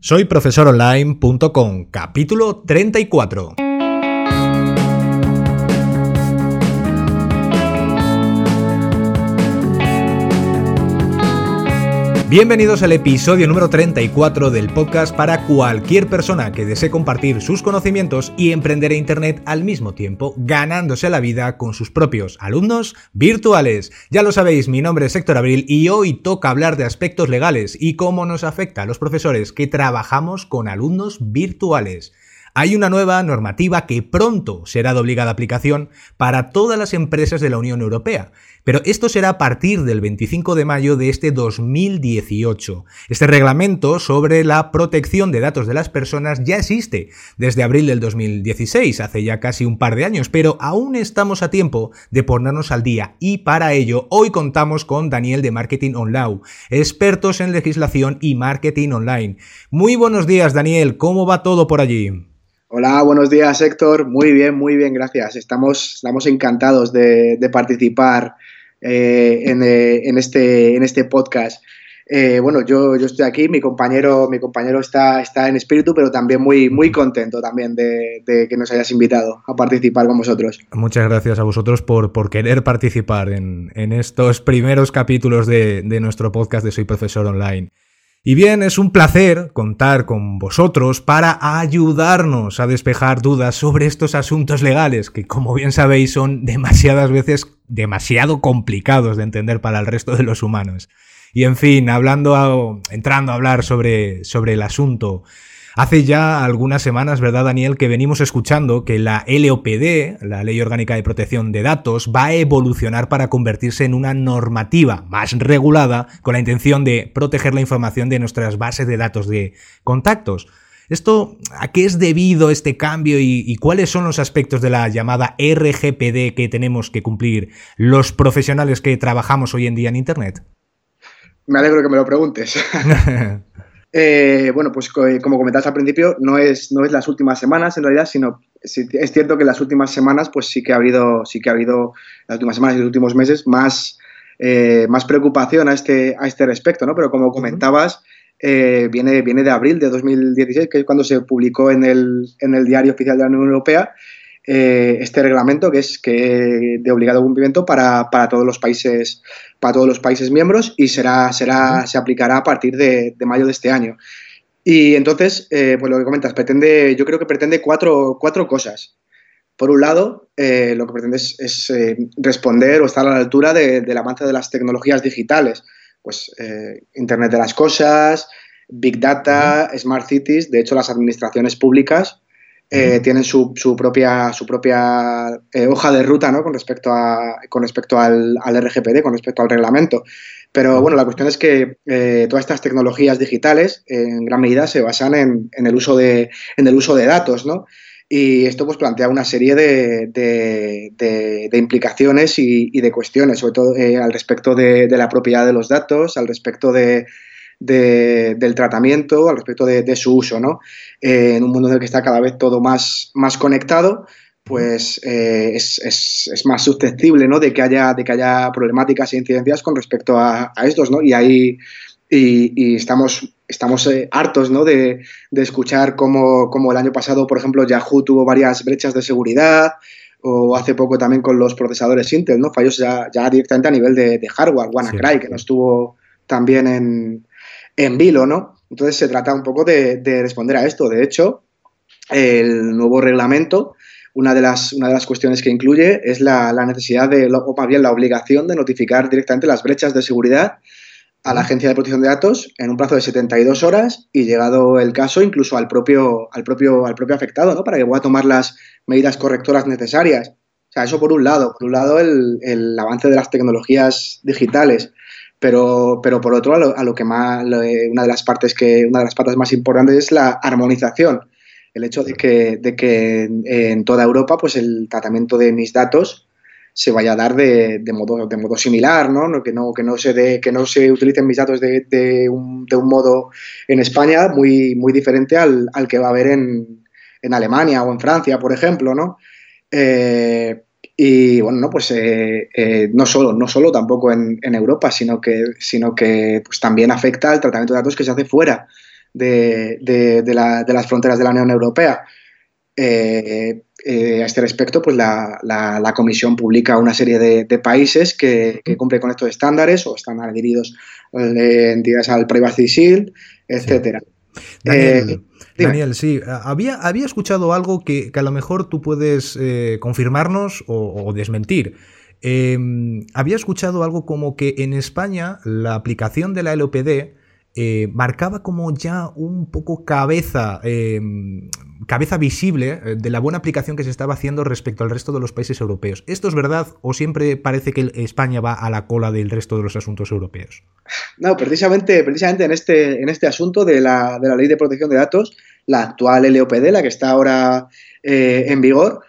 Soy profesoronline.com, capítulo 34. Bienvenidos al episodio número 34 del podcast para cualquier persona que desee compartir sus conocimientos y emprender en Internet al mismo tiempo, ganándose la vida con sus propios alumnos virtuales. Ya lo sabéis, mi nombre es Héctor Abril y hoy toca hablar de aspectos legales y cómo nos afecta a los profesores que trabajamos con alumnos virtuales. Hay una nueva normativa que pronto será de obligada aplicación para todas las empresas de la Unión Europea, pero esto será a partir del 25 de mayo de este 2018. Este reglamento sobre la protección de datos de las personas ya existe desde abril del 2016, hace ya casi un par de años, pero aún estamos a tiempo de ponernos al día y para ello hoy contamos con Daniel de Marketing Online, expertos en legislación y marketing online. Muy buenos días Daniel, ¿cómo va todo por allí? Hola, buenos días Héctor. Muy bien, muy bien, gracias. Estamos, estamos encantados de, participar eh, eh, en, este, en este podcast. Eh, bueno, yo, yo estoy aquí, mi compañero, mi compañero está, está en espíritu, pero también muy, muy contento también de, que nos hayas invitado a participar con vosotros. Muchas gracias a vosotros por, por querer participar en, estos primeros capítulos de, de nuestro podcast de Soy Profesor Online. Y bien, es un placer contar con vosotros para ayudarnos a despejar dudas sobre estos asuntos legales que, como bien sabéis, son demasiadas veces demasiado complicados de entender para el resto de los humanos. Y en fin, hablando, entrando a hablar sobre, sobre el asunto, Hace ya algunas semanas, ¿verdad, Daniel?, que venimos escuchando que la LOPD, la Ley Orgánica de Protección de Datos, va a evolucionar para convertirse en una normativa más regulada con la intención de proteger la información de nuestras bases de datos de contactos. ¿Esto a qué es debido este cambio y, y, cuáles son los aspectos de la llamada RGPD que tenemos que cumplir los profesionales que trabajamos hoy en día en Internet? Me alegro que me lo preguntes. Eh, bueno, pues eh, como comentabas al principio, no es, no es las últimas semanas en realidad, sino es cierto que las últimas semanas, pues sí que ha habido, sí que ha habido, las últimas semanas y los últimos meses, más, eh, más preocupación a este, a este respecto, ¿no? Pero como comentabas, viene, viene de abril de 2016, que es cuando se publicó en el, en el Diario Oficial de la Unión Europea, este reglamento que es que de obligado cumplimiento para, para, todos los países para todos los países miembros y será, será, se aplicará a partir de, mayo de este año. Y entonces, eh, pues lo que comentas, pretende, yo creo que pretende cuatro, cuatro cosas. Por un lado, eh, lo que pretende es, eh, responder o estar a la altura del avance de las tecnologías digitales, pues Internet de las Cosas, Big Data, Smart Cities. De hecho, las administraciones públicas eh, tienen su, su, propia, su propia eh, hoja de ruta ¿no? con respecto, a, con respecto al, al, RGPD, con respecto al reglamento. Pero bueno, la cuestión es que eh, todas estas tecnologías digitales en gran medida se basan en, en, el, uso de, en el uso de datos, ¿no? Y esto pues plantea una serie de, de, de, implicaciones y, y, de cuestiones, sobre todo al respecto de, la propiedad de los datos, al respecto de, del tratamiento, al respecto de, su uso, ¿no? Eh, en un mundo en el que está cada vez todo más, más conectado, pues eh, es, más susceptible ¿no? de, que haya, de que haya problemáticas e incidencias con respecto a, estos, ¿no? Y ahí y, estamos, estamos eh, hartos ¿no? de, escuchar cómo, cómo, el año pasado, por ejemplo, Yahoo tuvo varias brechas de seguridad, o hace poco también con los procesadores Intel, ¿no? Fallos ya, ya directamente a nivel de, hardware, WannaCry, que no estuvo también en, en vilo, ¿no? Entonces se trata un poco de, responder a esto. De hecho, el nuevo reglamento, una de las, una de las cuestiones que incluye es la, necesidad de, o más bien la obligación de notificar directamente las brechas de seguridad a la Agencia de Protección de Datos en un plazo de 72 horas y llegado el caso incluso al propio, al propio, al propio afectado, ¿no? Para que pueda tomar las medidas correctoras necesarias. O sea, eso por un lado. Por un lado, el, el avance de las tecnologías digitales pero, pero por otro, a lo, que más, una de las partes que, una de las partes más importantes es la armonización. El hecho de que, de que en toda Europa, pues el tratamiento de mis datos se vaya a dar de, de modo, de modo similar, ¿no? Que no, que no se de, que no se utilicen mis datos de, de, un, de un modo en España muy, muy diferente al, al que va a haber en, en Alemania o en Francia, por ejemplo, ¿no? Eh, y bueno, no, pues eh, eh, no solo, no solo tampoco en, Europa, sino que, sino que pues, también afecta al tratamiento de datos que se hace fuera de, las fronteras de la Unión Europea. Eh, a este respecto, pues la, Comisión publica una serie de, países que, cumplen con estos estándares o están adheridos eh, entidades al Privacy Shield, etcétera. Daniel, sí, había, había escuchado algo que, a lo mejor tú puedes confirmarnos o, desmentir. Em, había escuchado algo como que en España la aplicación de la LOPD eh, marcaba como ya un poco cabeza, em, cabeza visible eh, de la buena aplicación que se estaba haciendo respecto al resto de los países europeos. ¿Esto es verdad o siempre parece que España va a la cola del resto de los asuntos europeos? No, precisamente, precisamente en, este, en este asunto de la, de la ley de protección de datos, la actual LOPD, la que está ahora eh, en vigor,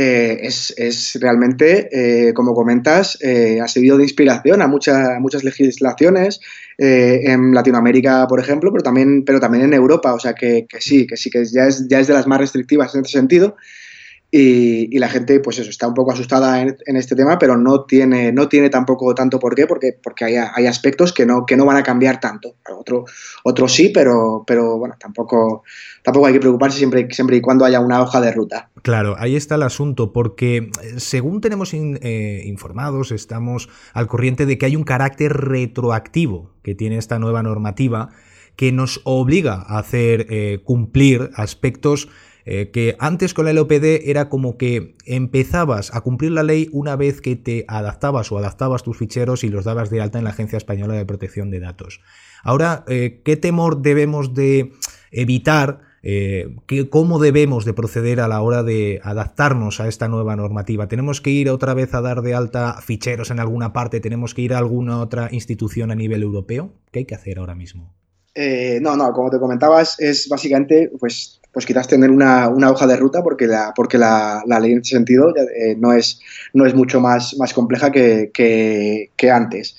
eh, es, realmente, eh, como comentas, eh, ha servido de inspiración a, muchas legislaciones en Latinoamérica, por ejemplo, pero también, pero también en Europa. O sea que, que sí, que sí, que ya es, ya es de las más restrictivas en ese sentido. Y, la gente, pues eso, está un poco asustada en, este tema, pero no tiene, no tiene tampoco tanto por qué, porque, porque hay, hay, aspectos que no, que no van a cambiar tanto. Otro, otro sí, pero, pero bueno, tampoco, tampoco hay que preocuparse siempre, siempre y cuando haya una hoja de ruta. Claro, ahí está el asunto, porque eh, según tenemos eh, informados, estamos al corriente de que hay un carácter retroactivo que tiene esta nueva normativa que nos obliga a hacer eh, cumplir aspectos eh, que antes con la LOPD era como que empezabas a cumplir la ley una vez que te adaptabas o adaptabas tus ficheros y los dabas de alta en la Agencia Española de Protección de Datos. Ahora, eh, ¿qué temor debemos de evitar? Eh, ¿Cómo debemos de proceder a la hora de adaptarnos a esta nueva normativa? ¿Tenemos que ir otra vez a dar de alta ficheros en alguna parte? ¿Tenemos que ir a alguna otra institución a nivel europeo? ¿Qué hay que hacer ahora mismo? no, no, como te comentabas, es básicamente pues pues quizás tener una, hoja de ruta porque la, porque la, ley en ese sentido eh, no, es, no es mucho más, más compleja que, antes.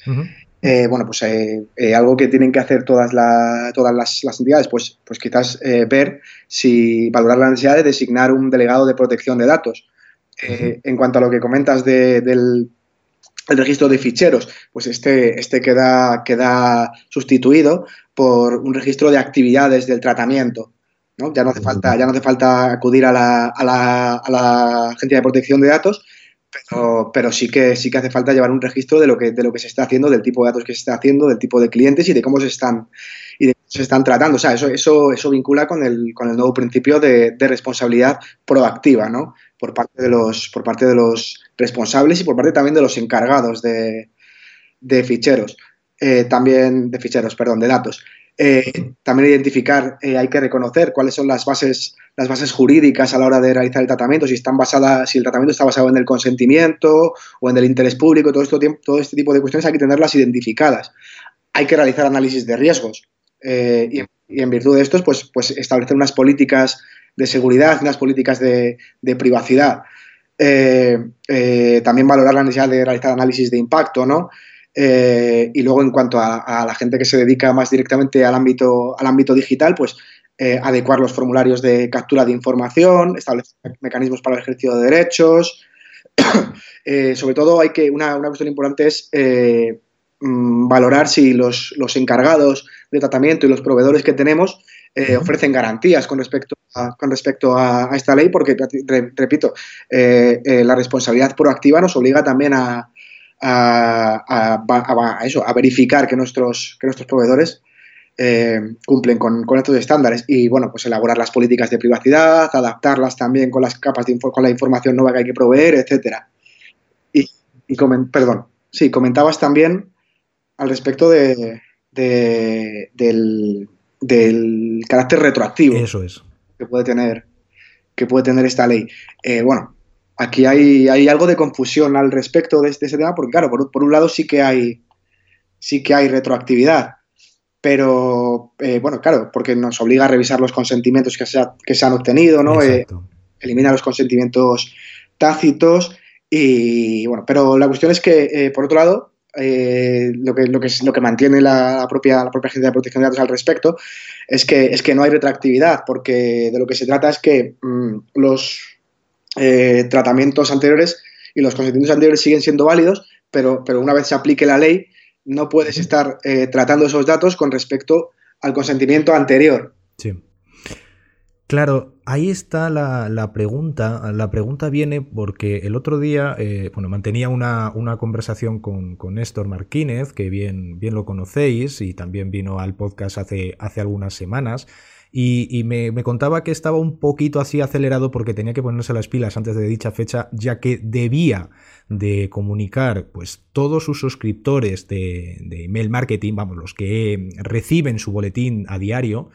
Eh, bueno, pues eh, algo que tienen que hacer todas, todas las, entidades, pues, pues quizás ver si valorar la necesidad de designar un delegado de protección de datos. En cuanto a lo que comentas del registro de ficheros, pues este, este queda, queda sustituido por un registro de actividades del tratamiento. Ya no hace falta, ya no hace falta acudir a la, a la, a la Agencia de Protección de Datos, pero, pero, sí que sí que hace falta llevar un registro de lo que de lo que se está haciendo, del tipo de datos que se está haciendo, del tipo de clientes y de cómo se están y de se están tratando. O sea, eso, eso, eso vincula con el, con el nuevo principio de, responsabilidad proactiva, ¿no? Por parte de los, por parte de los responsables y por parte también de los encargados de, de ficheros. Eh, también de ficheros, perdón, de datos. Eh, también identificar, eh, hay que reconocer cuáles son las bases, las bases jurídicas a la hora de realizar el tratamiento, si están basadas, si el tratamiento está basado en el consentimiento o en el interés público, todo, esto, todo este tipo de cuestiones hay que tenerlas identificadas. Hay que realizar análisis de riesgos eh, y, en virtud de estos, pues, pues establecer unas políticas de seguridad, unas políticas de, de privacidad. también valorar la necesidad de realizar análisis de impacto, ¿no? Eh, y luego, en cuanto a, la gente que se dedica más directamente al ámbito, al ámbito digital, pues eh, adecuar los formularios de captura de información, establecer mecanismos para el ejercicio de derechos. Eh, sobre todo, hay que una, una cuestión importante es mm, valorar si los, encargados de tratamiento y los proveedores que tenemos ofrecen garantías con respecto a, con respecto a, esta ley, porque, repito, la responsabilidad proactiva nos obliga también a, a, eso, a verificar que nuestros, que nuestros proveedores eh, cumplen con, estos estándares y, bueno, pues elaborar las políticas de privacidad, adaptarlas también con las capas de con la información nueva que hay que proveer, etcétera. Y, perdón, sí, comentabas también al respecto de, del, carácter retroactivo. Eso es. Que puede tener, que puede tener esta ley. Eh, bueno, aquí hay, hay algo de confusión al respecto de, este, ese tema, porque claro, por, un lado sí que hay, sí que hay retroactividad, pero eh, bueno, claro, porque nos obliga a revisar los consentimientos que se, que se han obtenido, ¿no? Eh, elimina los consentimientos tácitos y bueno, pero la cuestión es que, eh, por otro lado, lo, que, lo, que, lo que mantiene la, propia, la propia Agencia de Protección de Datos al respecto es que, es que no hay retroactividad, porque de lo que se trata es que mm, los eh, tratamientos anteriores y los consentimientos anteriores siguen siendo válidos, pero, pero una vez se aplique la ley, no puedes estar eh, tratando esos datos con respecto al consentimiento anterior. Sí. Claro, ahí está la, pregunta. La pregunta viene porque el otro día, eh, bueno, mantenía una, conversación con, con, Néstor Martínez, que bien, bien lo conocéis y también vino al podcast hace, hace algunas semanas. Y, me, contaba que estaba un poquito así acelerado porque tenía que ponerse las pilas antes de dicha fecha, ya que debía de comunicar pues todos sus suscriptores de, de email marketing, vamos, los que reciben su boletín a diario,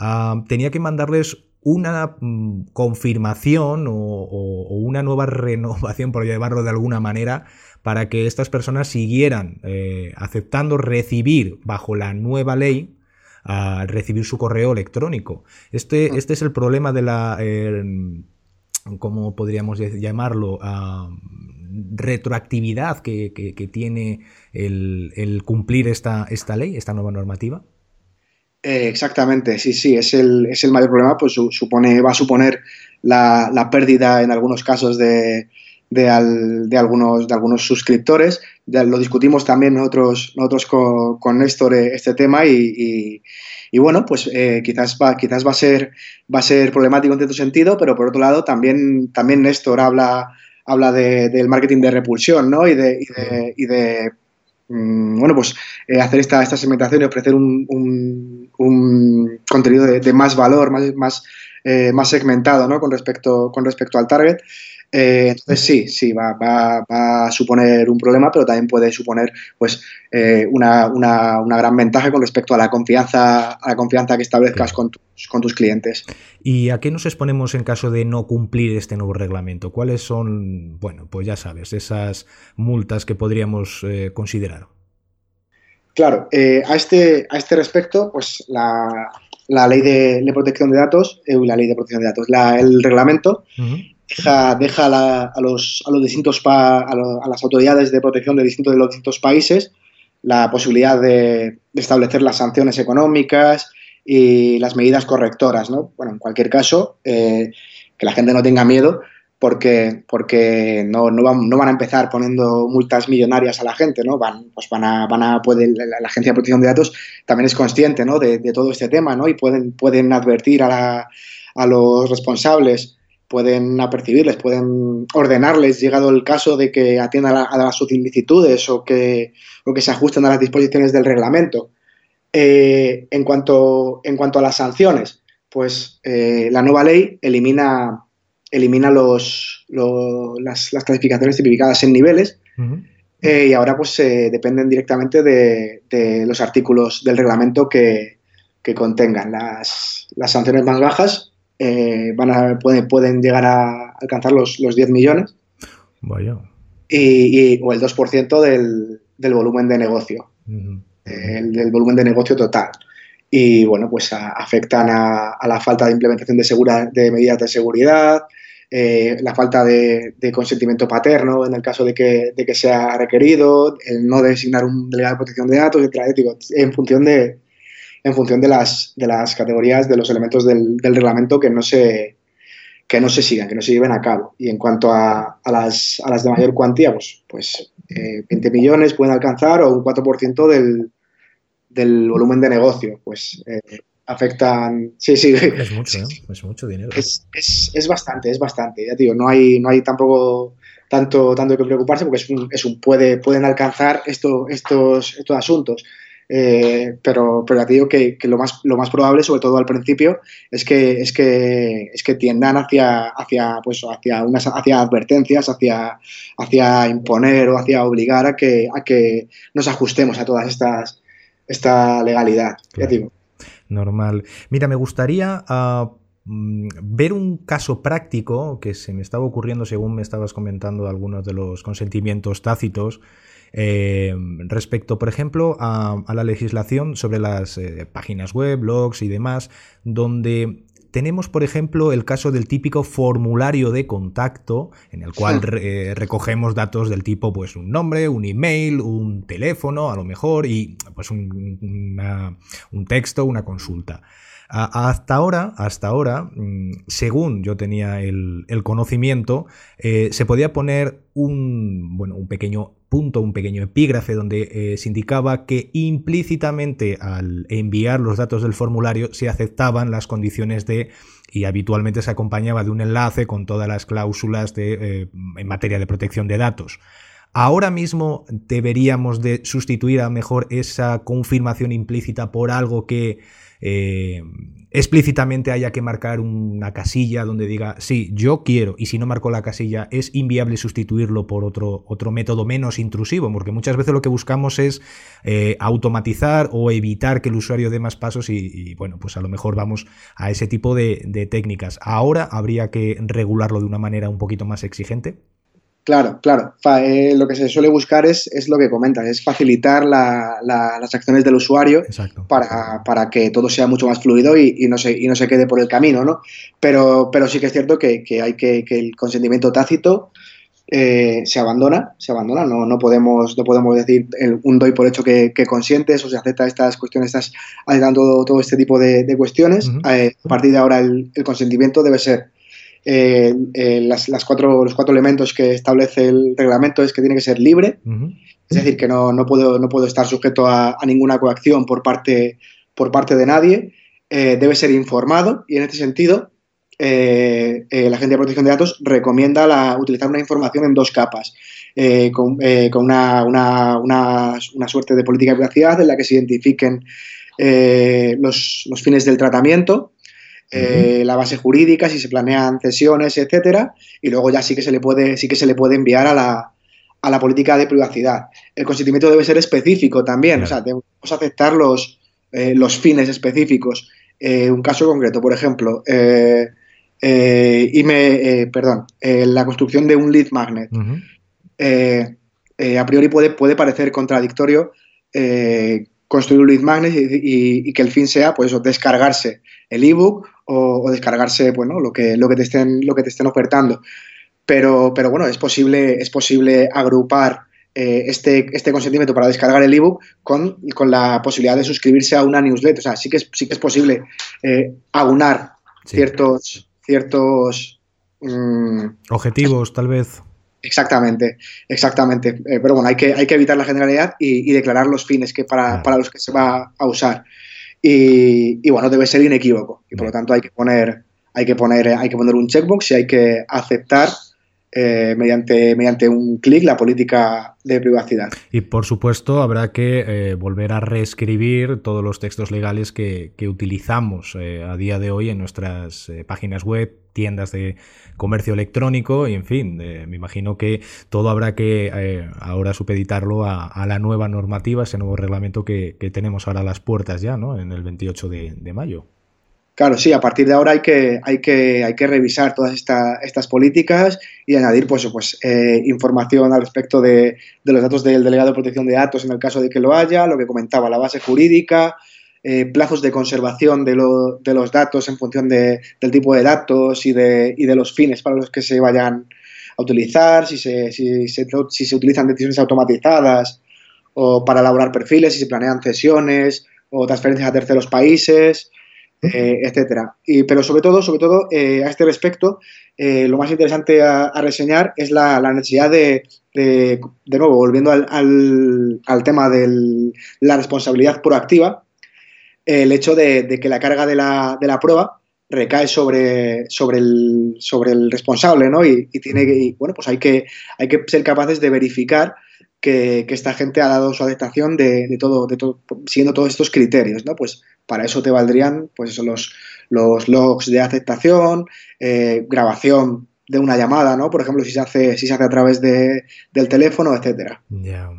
ah, tenía que mandarles una mm, confirmación o, una nueva renovación, por llevarlo de alguna manera, para que estas personas siguieran eh, aceptando recibir bajo la nueva ley a recibir su correo electrónico. Este, este es el problema de la, eh, ¿cómo podríamos llamarlo? retroactividad que, tiene el, cumplir esta, esta ley, esta nueva normativa. Eh, exactamente, sí, sí, es el, es el mayor problema, pues supone, va a suponer la, pérdida en algunos casos de, de, algunos, de algunos suscriptores. Ya lo discutimos también nosotros, nosotros con, con Néstor eh, este tema y, y, bueno, pues eh, quizás, va, quizás va, a ser, va a ser problemático en cierto sentido, pero por otro lado también, también Néstor habla, habla del marketing de repulsión ¿no? y de, y de Mm, bueno, pues eh, hacer esta, esta segmentación y ofrecer un, un, contenido de, más valor, más, más, eh, más segmentado ¿no? con, respecto, con respecto al target. Eh, entonces sí, sí, va, va, va, a suponer un problema, pero también puede suponer pues, una, una, una, gran ventaja con respecto a la confianza, a la confianza que establezcas con tus, con tus clientes. ¿Y a qué nos exponemos en caso de no cumplir este nuevo reglamento? ¿Cuáles son, bueno, pues ya sabes, esas multas que podríamos considerar? Claro, eh, a, este, a este respecto, pues la, ley de, protección de datos, eh, la ley de protección de datos, el reglamento deja, a, los, a los distintos a, las autoridades de protección de distintos de los distintos países la posibilidad de, establecer las sanciones económicas y las medidas correctoras, ¿no? Bueno, en cualquier caso, eh, que la gente no tenga miedo, porque, porque no, no, van, no van a empezar poniendo multas millonarias a la gente, ¿no? Van, pues van a, van a poder, la, Agencia de Protección de Datos también es consciente, ¿no? De, todo este tema, ¿no? Y pueden, pueden advertir a, a los responsables, pueden apercibirles, pueden ordenarles, llegado el caso de que atiendan a, las solicitudes o que, o que se ajusten a las disposiciones del reglamento. Eh, en, cuanto, en cuanto a las sanciones, pues eh, la nueva ley elimina elimina los, las, clasificaciones tipificadas en niveles eh, y ahora pues se dependen directamente de, los artículos del reglamento que, contengan. Las, sanciones más bajas eh, van a, pueden, pueden, llegar a alcanzar los, los 10 millones. Vaya. Y, o el 2% del, del, volumen de negocio. el, del volumen de negocio total y bueno, pues afectan a, la falta de implementación de, de medidas de seguridad, eh, la falta de, consentimiento paterno en el caso de que, de que, sea requerido, el no designar un delegado de protección de datos, etc. en función de en función de las, de las categorías, de los elementos del, reglamento que no se que no se sigan, que no se lleven a cabo. Y en cuanto a, a, las, a las, de mayor cuantía, pues, pues 20 eh, millones pueden alcanzar o un 4% del, del volumen de negocio. Pues eh, afectan. Sí, sí. Es mucho, ¿eh? Es mucho dinero. Es, es, bastante, es bastante. Ya digo, no hay, no hay tampoco tanto, tanto que preocuparse porque es un, es un puede, pueden alcanzar esto, estos, estos asuntos. Eh, pero, pero ya te digo que, lo, más, lo más probable, sobre todo al principio, es que, es que, es que tiendan hacia, hacia, pues, hacia, unas, hacia advertencias, hacia, hacia imponer o hacia obligar a que, a que nos ajustemos a todas estas esta legalidad. Ya digo normal. Mira, me gustaría ah, mm, ver un caso práctico que se me estaba ocurriendo según me estabas comentando algunos de los consentimientos tácitos. Eh, respecto, por ejemplo, a, la legislación sobre las eh, páginas web, blogs y demás, donde tenemos, por ejemplo, el caso del típico formulario de contacto, en el cual eh, recogemos datos del tipo, pues, un nombre, un email, un teléfono, a lo mejor, y pues un, texto, una consulta. hasta ahora, hasta ahora, mm, según yo tenía el, conocimiento, eh, se podía poner un, bueno, un pequeño punto, un pequeño epígrafe donde eh, se indicaba que implícitamente al enviar los datos del formulario se aceptaban las condiciones de y habitualmente se acompañaba de un enlace con todas las cláusulas de, eh, en materia de protección de datos. Ahora mismo deberíamos de sustituir a mejor esa confirmación implícita por algo que eh, explícitamente haya que marcar una casilla donde diga, sí, yo quiero, y si no marco la casilla, es inviable sustituirlo por otro, otro método menos intrusivo, porque muchas veces lo que buscamos es eh, automatizar o evitar que el usuario dé más pasos y, bueno, pues a lo mejor vamos a ese tipo de técnicas. Ahora habría que regularlo de una manera un poquito más exigente. Claro, claro. Eh, lo que se suele buscar es, es lo que comentas, es facilitar las acciones del usuario para, que todo sea mucho más fluido y, no, se, y no se quede por el camino, ¿no? Pero, pero sí que es cierto que, hay que, que el consentimiento tácito eh, se abandona, se abandona, no, no, podemos, no podemos decir un doy por hecho que, que consientes o se acepta estas cuestiones, estás aceptando todo, este tipo de, cuestiones. Eh, a partir de ahora el consentimiento debe ser eh, eh, las, cuatro, los cuatro elementos que establece el reglamento es que tiene que ser libre, es decir, que no, no, puedo, no puedo estar sujeto a, ninguna coacción por parte, por parte de nadie, eh, debe ser informado y en este sentido la Agencia de Protección de Datos recomienda la, utilizar una información en dos capas. con, con una, una, una, suerte de política de privacidad en la que se identifiquen los, los, fines del tratamiento, eh, la base jurídica, si se planean cesiones, etcétera, y luego ya sí que se le puede, sí que se le puede enviar a la, a la política de privacidad. El consentimiento debe ser específico también, o sea, debemos aceptar los, eh, los fines específicos. Eh, un caso concreto, por ejemplo, y me, perdón, la construcción de un lead magnet. a priori puede, puede parecer contradictorio construir un lead magnet y, que el fin sea, pues descargarse el ebook o, descargarse, bueno, lo que, lo que te estén, lo que te estén ofertando. Pero, pero bueno, es posible, es posible agrupar eh, este, este consentimiento para descargar el ebook con, con la posibilidad de suscribirse a una newsletter. O sea, sí que es, sí que es posible eh, aunar ciertos, ciertos mm, objetivos, tal vez. Exactamente, exactamente. Eh, pero bueno, hay que, hay que evitar la generalidad y, declarar los fines que para, para, los que se va a usar. Y, bueno, debe ser inequívoco. Y por lo tanto hay que poner, hay que poner, hay que poner un checkbox y hay que aceptar eh, mediante, mediante un clic la política de privacidad. Y por supuesto habrá que eh, volver a reescribir todos los textos legales que, utilizamos eh, a día de hoy en nuestras páginas web, tiendas de comercio electrónico y en fin, me imagino que todo habrá que ahora supeditarlo a, la nueva normativa, ese nuevo reglamento que, tenemos ahora a las puertas ya, ¿no? En el 28 de mayo. Claro, sí, a partir de ahora hay que, hay que, hay que revisar todas estas políticas y añadir pues, pues, eh, información al respecto de, los datos del delegado de protección de datos en el caso de que lo haya, lo que comentaba, la base jurídica, eh, plazos de conservación de, los datos en función del tipo de datos y de, y de los fines para los que se vayan a utilizar, si se, si se, si se utilizan decisiones automatizadas o para elaborar perfiles, si se planean cesiones o transferencias a terceros países. Eh, etcétera. Y, pero sobre todo, sobre todo eh, a este respecto, eh, lo más interesante a, reseñar es la, necesidad de, de, nuevo, volviendo al, al, tema de la responsabilidad proactiva, el hecho de, que la carga de la, de la prueba recae sobre, sobre, el, sobre el responsable, ¿no? Y, tiene que, bueno, pues hay que, hay que ser capaces de verificar que, esta gente ha dado su aceptación de, todo, de todo, siguiendo todos estos criterios, ¿no? Pues para eso te valdrían, pues eso, los, los logs de aceptación, eh, grabación de una llamada, ¿no? Por ejemplo, si se hace, si se hace a través de, del teléfono, etcétera. Ya.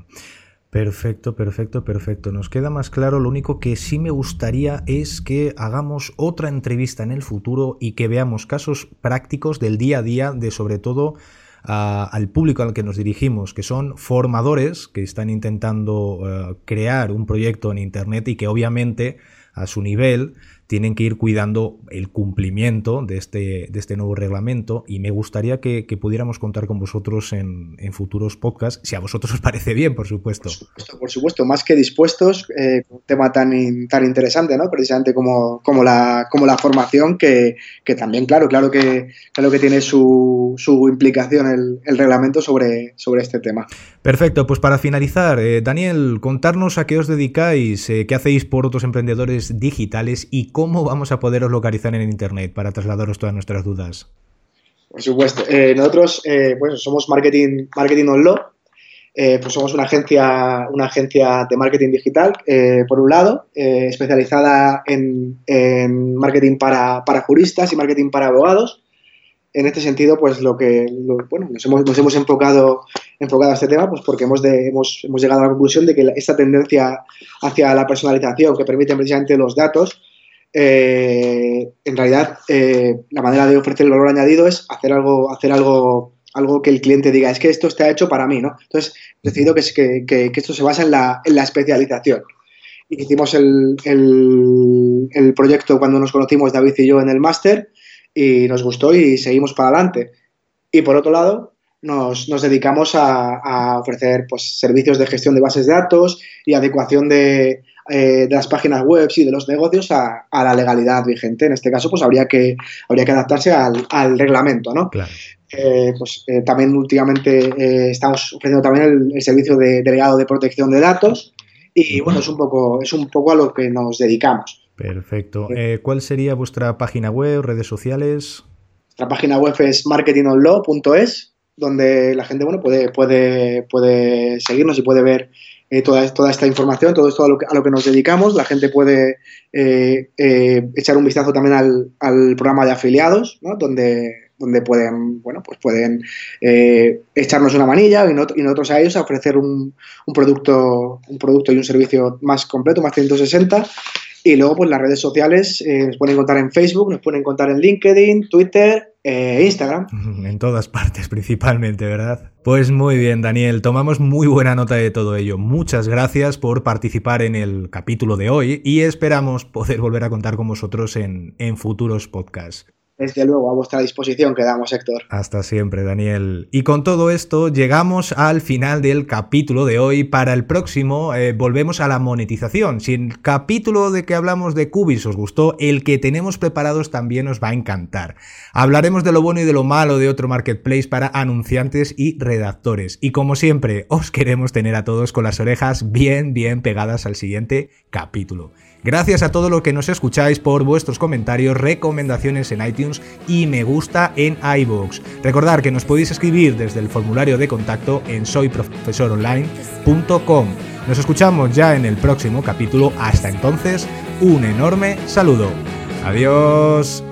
Perfecto, perfecto, perfecto. Nos queda más claro. Lo único que sí me gustaría es que hagamos otra entrevista en el futuro y que veamos casos prácticos del día a día de sobre todo al público al que nos dirigimos, que son formadores que están intentando eh, crear un proyecto en Internet y que obviamente a su nivel tienen que ir cuidando el cumplimiento de este, de este nuevo reglamento y me gustaría que, pudiéramos contar con vosotros en, futuros podcasts, si a vosotros os parece bien, por supuesto. Por supuesto, más que dispuestos, eh, un tema tan, tan interesante, ¿no? Precisamente como, como, la, como la formación, que, también, claro, claro que, claro que tiene su, su implicación el, el, reglamento sobre, sobre este tema. Perfecto, pues para finalizar, eh, Daniel, contarnos a qué os dedicáis, eh, qué hacéis por otros emprendedores digitales y cómo vamos a poderos localizar en Internet para trasladaros todas nuestras dudas. Por supuesto. Eh, nosotros pues somos Marketing, marketing On Law. pues somos una agencia, una agencia de marketing digital, por un lado, especializada en, marketing para, para, juristas y marketing para abogados. En este sentido, pues lo que bueno, nos hemos, nos hemos enfocado, enfocado a este tema, pues porque hemos, de, hemos, hemos llegado a la conclusión de que esta tendencia hacia la personalización que permite precisamente los datos, eh, en realidad, eh, la manera de ofrecer el valor añadido es hacer algo, hacer algo, algo que el cliente diga, es que esto está hecho para mí, ¿no? Entonces, he decidido que, esto se basa en la, especialización. Hicimos el, proyecto cuando nos conocimos David y yo en el máster y nos gustó y seguimos para adelante. Y por otro lado, nos, nos dedicamos a, a, ofrecer pues, servicios de gestión de bases de datos y adecuación de, eh, de las páginas web y de los negocios a, la legalidad vigente. En este caso, pues habría que, habría que adaptarse al, reglamento, ¿no? Eh, pues eh, también últimamente estamos ofreciendo también el, servicio de delegado de protección de datos y bueno, es un poco, es un poco a lo que nos dedicamos. Perfecto. ¿Cuál sería vuestra página web, redes sociales? Nuestra página web es marketingonlaw.es, donde la gente bueno, puede, puede, puede seguirnos y puede ver eh, toda, esta información, todo esto a lo, que, a lo que nos dedicamos. La gente puede eh, eh, echar un vistazo también al, al programa de afiliados, ¿no? donde, donde pueden, bueno, pues pueden echarnos una manilla y, nosotros a ellos ofrecer un, un, producto, un producto y un servicio más completo, más 160 y luego, pues las redes sociales nos pueden encontrar en Facebook, nos pueden encontrar en LinkedIn, Twitter Instagram. En todas partes, principalmente, ¿verdad? Pues muy bien, Daniel, tomamos muy buena nota de todo ello. Muchas gracias por participar en el capítulo de hoy y esperamos poder volver a contar con vosotros en, futuros podcasts. Desde luego, a vuestra disposición quedamos, Héctor. Hasta siempre, Daniel. Y con todo esto, llegamos al final del capítulo de hoy. Para el próximo, eh, volvemos a la monetización. Si el capítulo de que hablamos de Cubis os gustó, el que tenemos preparados también os va a encantar. Hablaremos de lo bueno y de lo malo de otro marketplace para anunciantes y redactores. Y como siempre, os queremos tener a todos con las orejas bien, bien pegadas al siguiente capítulo. Gracias a todo lo que nos escucháis por vuestros comentarios, recomendaciones en iTunes y me gusta en iVoox. Recordad que nos podéis escribir desde el formulario de contacto en soyprofesoronline.com. Nos escuchamos ya en el próximo capítulo. Hasta entonces, un enorme saludo. Adiós.